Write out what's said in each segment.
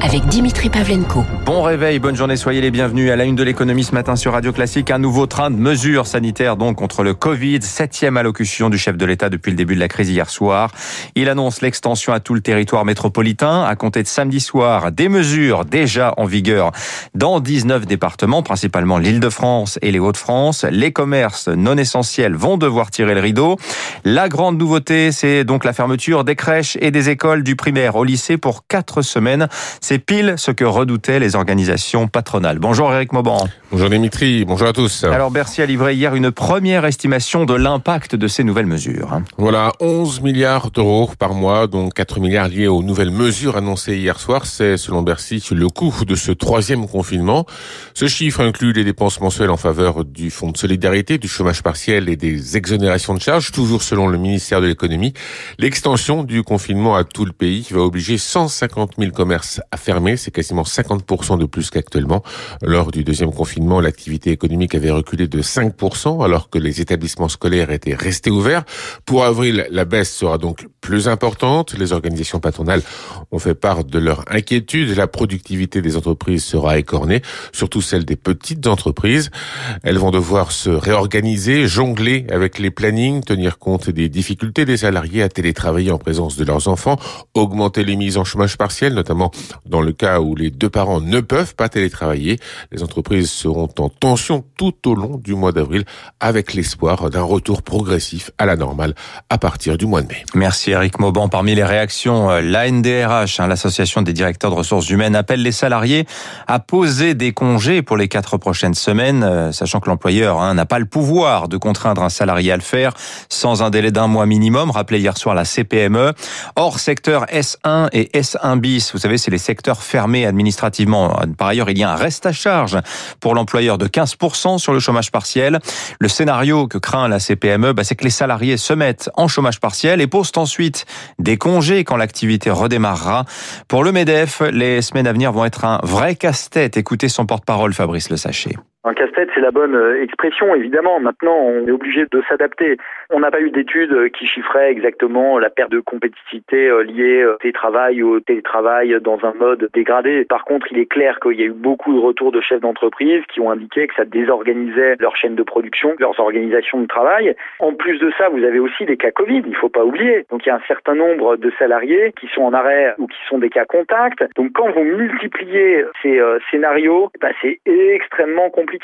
avec Dimitri Pavlenko. Bon réveil, bonne journée, soyez les bienvenus à la une de l'économie ce matin sur Radio Classique. Un nouveau train de mesures sanitaires donc contre le Covid, septième allocution du chef de l'État depuis le début de la crise hier soir. Il annonce l'extension à tout le territoire métropolitain à compter de samedi soir. Des mesures déjà en vigueur dans 19 départements, principalement l'Île-de-France et les Hauts-de-France. Les commerces non essentiels vont devoir tirer le rideau. La grande nouveauté, c'est donc la fermeture des crèches et des écoles du primaire au lycée pour quatre semaines. C'est pile ce que redoutaient les organisations patronales. Bonjour Eric Mauban. Bonjour Dimitri, bonjour à tous. Alors Bercy a livré hier une première estimation de l'impact de ces nouvelles mesures. Voilà, 11 milliards d'euros par mois, dont 4 milliards liés aux nouvelles mesures annoncées hier soir. C'est, selon Bercy, le coût de ce troisième confinement. Ce chiffre inclut les dépenses mensuelles en faveur du fonds de solidarité, du chômage partiel et des exonérations de charges. Toujours selon le ministère de l'économie, l'extension du confinement à tout le pays va obliger 150 000 commerces à fermer. C'est quasiment 50% de plus qu'actuellement. Lors du deuxième confinement, l'activité économique avait reculé de 5%, alors que les établissements scolaires étaient restés ouverts. Pour avril, la baisse sera donc plus importante. Les organisations patronales ont fait part de leur inquiétude. La productivité des entreprises sera écornée, surtout celle des petites entreprises. Elles vont devoir se réorganiser, jongler avec les plannings, tenir compte des difficultés des salariés à télétravailler en présence de leurs enfants, augmenter les mises en chômage partiel, notamment dans le cas où les deux parents ne peuvent pas télétravailler, les entreprises seront en tension tout au long du mois d'avril avec l'espoir d'un retour progressif à la normale à partir du mois de mai. Merci Eric Mauban. Parmi les réactions, euh, l'ANDRH, hein, l'association des directeurs de ressources humaines, appelle les salariés à poser des congés pour les quatre prochaines semaines, euh, sachant que l'employeur hein, n'a pas le pouvoir de contraindre un salarié à le faire sans un délai d'un mois minimum, rappelé hier soir la CPME. Hors secteur S1 et S1 bis, vous savez, c'est les secteurs fermés administrativement. Par ailleurs, il y a un reste à charge pour l'employeur de 15% sur le chômage partiel. Le scénario que craint la CPME, bah, c'est que les salariés se mettent en chômage partiel et posent ensuite des congés quand l'activité redémarrera. Pour le MEDEF, les semaines à venir vont être un vrai casse-tête. Écoutez son porte-parole, Fabrice Le Sachet. Un casse-tête, c'est la bonne euh, expression, évidemment. Maintenant, on est obligé de s'adapter. On n'a pas eu d'études euh, qui chiffraient exactement la perte de compétitivité euh, liée au télétravail ou au télétravail dans un mode dégradé. Par contre, il est clair qu'il y a eu beaucoup de retours de chefs d'entreprise qui ont indiqué que ça désorganisait leur chaîne de production, leurs organisations de travail. En plus de ça, vous avez aussi des cas Covid, il ne faut pas oublier. Donc il y a un certain nombre de salariés qui sont en arrêt ou qui sont des cas contacts. Donc quand vous multipliez ces scénarios, bah, c'est extrêmement compliqué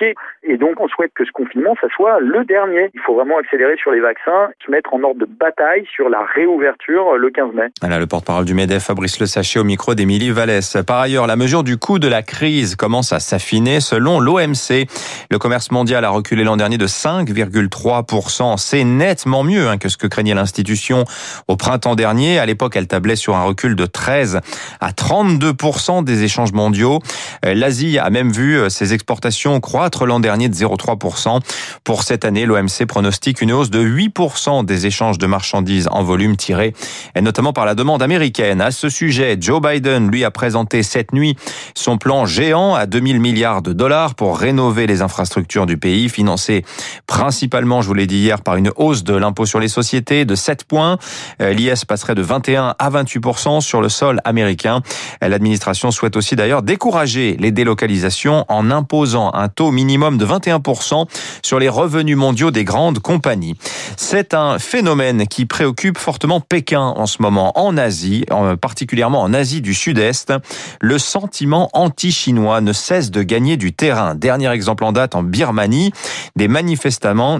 et donc, on souhaite que ce confinement, ça soit le dernier. Il faut vraiment accélérer sur les vaccins, se mettre en ordre de bataille sur la réouverture le 15 mai. Voilà le porte-parole du MEDEF, Fabrice Le Sachet, au micro d'Émilie Vallès. Par ailleurs, la mesure du coût de la crise commence à s'affiner. Selon l'OMC, le commerce mondial a reculé l'an dernier de 5,3%. C'est nettement mieux hein, que ce que craignait l'institution au printemps dernier. À l'époque, elle tablait sur un recul de 13 à 32% des échanges mondiaux. Euh, L'Asie a même vu euh, ses exportations croître l'an dernier de 0,3%. Pour cette année, l'OMC pronostique une hausse de 8% des échanges de marchandises en volume tirés, et notamment par la demande américaine. À ce sujet, Joe Biden, lui, a présenté cette nuit son plan géant à 2000 milliards de dollars pour rénover les infrastructures du pays, financé principalement, je vous l'ai dit hier, par une hausse de l'impôt sur les sociétés de 7 points. Euh, L'IS passerait de 21 à 28% sur le sol américain. L'administration souhaite aussi d'ailleurs décourager les délocalisations en imposant un taux minimum de 21% sur les revenus mondiaux des grandes compagnies. C'est un phénomène qui préoccupe fortement Pékin en ce moment en Asie, particulièrement en Asie du Sud-Est. Le sentiment anti-chinois ne cesse de gagner du terrain. Dernier exemple en date en Birmanie, des manifestants,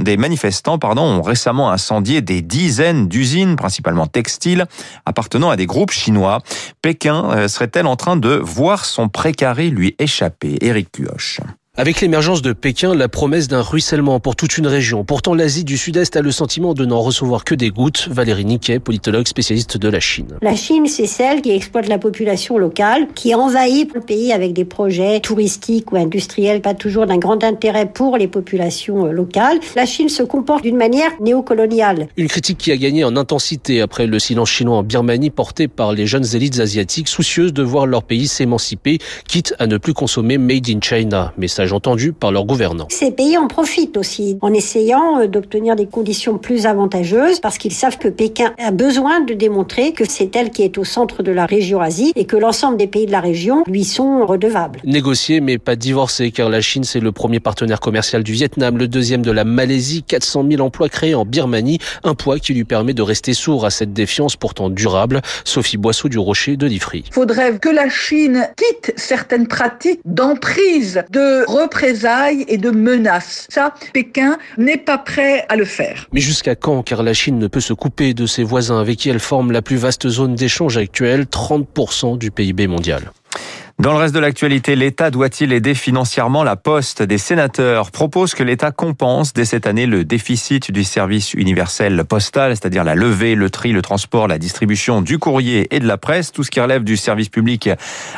ont récemment incendié des dizaines d'usines, principalement textiles, appartenant à des groupes chinois. Pékin euh, serait-elle en train de voir son précaré lui échapper? Éric Cuoche. Avec l'émergence de Pékin, la promesse d'un ruissellement pour toute une région. Pourtant, l'Asie du Sud-Est a le sentiment de n'en recevoir que des gouttes. Valérie Niquet, politologue spécialiste de la Chine. La Chine, c'est celle qui exploite la population locale, qui envahit le pays avec des projets touristiques ou industriels, pas toujours d'un grand intérêt pour les populations euh, locales. La Chine se comporte d'une manière néocoloniale. Une critique qui a gagné en intensité après le silence chinois en Birmanie porté par les jeunes élites asiatiques soucieuses de voir leur pays s'émanciper, quitte à ne plus consommer Made in China. Message message entendu par leurs gouvernants. Ces pays en profitent aussi en essayant euh, d'obtenir des conditions plus avantageuses parce qu'ils savent que Pékin a besoin de démontrer que c'est elle qui est au centre de la région Asie et que l'ensemble des pays de la région lui sont redevables. Négocier mais pas divorcer car la Chine c'est le premier partenaire commercial du Vietnam, le deuxième de la Malaisie, 400 000 emplois créés en Birmanie, un poids qui lui permet de rester sourd à cette défiance pourtant durable. Sophie Boisseau du Rocher de l'Ifri. Faudrait que la Chine quitte certaines pratiques d'emprise, de représailles et de menaces. Ça, Pékin n'est pas prêt à le faire. Mais jusqu'à quand Car la Chine ne peut se couper de ses voisins avec qui elle forme la plus vaste zone d'échange actuelle, 30% du PIB mondial? Dans le reste de l'actualité, l'État doit-il aider financièrement la Poste Des sénateurs? Proposent que l'État compense dès cette année le déficit du service universel postal, c'est-à-dire la levée, le tri, le transport, la distribution du courrier et de la presse. Tout ce qui relève du service public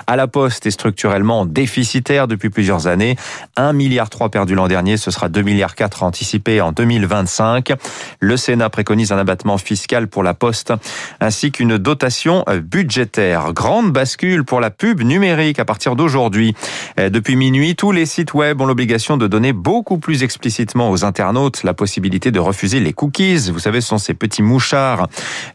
à la Poste est structurellement déficitaire depuis plusieurs années. 1 milliard 3 perdu l'an dernier, ce sera 2 milliards 4 anticipés en 2025. Le Sénat préconise un abattement fiscal pour la Poste ainsi qu'une dotation budgétaire. Grande bascule pour la pub numérique à partir d'aujourd'hui. Euh, depuis minuit, tous les sites web ont l'obligation de donner beaucoup plus explicitement aux internautes la possibilité de refuser les cookies. Vous savez, ce sont ces petits mouchards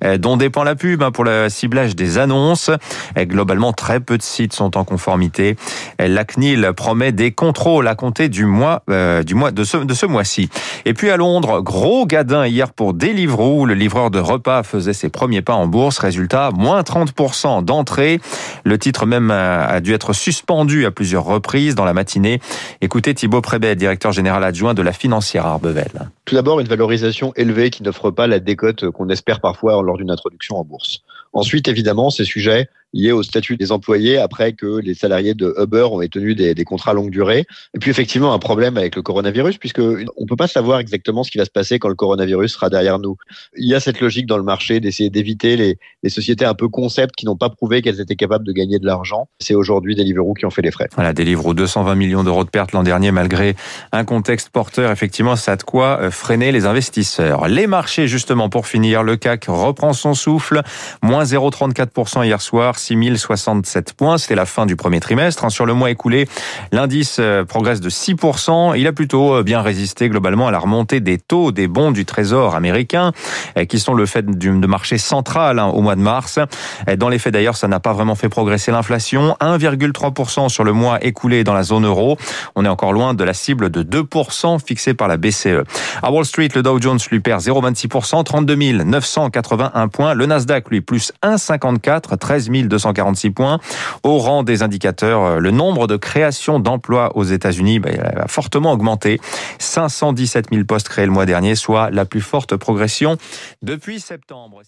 euh, dont dépend la pub hein, pour le ciblage des annonces. Euh, globalement, très peu de sites sont en conformité. La CNIL promet des contrôles à compter du mois, du mois de ce, mois-ci. Et puis à Londres, gros gadin hier pour Deliveroo. Le livreur de repas faisait ses premiers pas en bourse. Résultat, moins 30% d'entrée. Le titre même a dû être suspendu à plusieurs reprises dans la matinée. Écoutez Thibaut Prébet, directeur général adjoint de la financière Arbevel. Tout d'abord, une valorisation élevée qui n'offre pas la décote qu'on espère parfois lors d'une introduction en bourse. Ensuite, évidemment, ces sujets liés au statut des employés après que les salariés de Uber ont tenu des, des, contrats longue durée. Et puis effectivement un problème avec le coronavirus puisque on peut pas savoir exactement ce qui va se passer quand le coronavirus sera derrière nous. Il y a cette logique dans le marché d'essayer d'éviter les, les, sociétés un peu concept qui n'ont pas prouvé qu'elles étaient capables de gagner de l'argent. C'est aujourd'hui Deliveroo qui ont fait les frais. Voilà, Deliveroo 220 millions d'euros de pertes l'an dernier malgré un contexte porteur. Effectivement, ça a de quoi euh, freiner les investisseurs. Les marchés justement pour finir, le CAC reprend son souffle, moins 0,34% hier soir. 6067 points. C'était la fin du premier trimestre. Hein. Sur le mois écoulé, l'indice euh, progresse de 6%. Il a plutôt euh, bien résisté globalement à la remontée des taux des bons du Trésor américain, euh, qui sont le fait du marché central hein, au mois de mars. Dans les faits d'ailleurs, ça n'a pas vraiment fait progresser l'inflation. 1,3% sur le mois écoulé dans la zone euro. On est encore loin de la cible de 2% fixée par la BCE. À Wall Street, le Dow Jones lui perd 0,26%, 32 981 points. Le Nasdaq, lui, plus 1,54, 13 246 points. Au rang des indicateurs, euh, le nombre de créations d'emplois aux États-Unis bah, a fortement augmenté. 517 000 postes créés le mois dernier, soit la plus forte progression depuis septembre.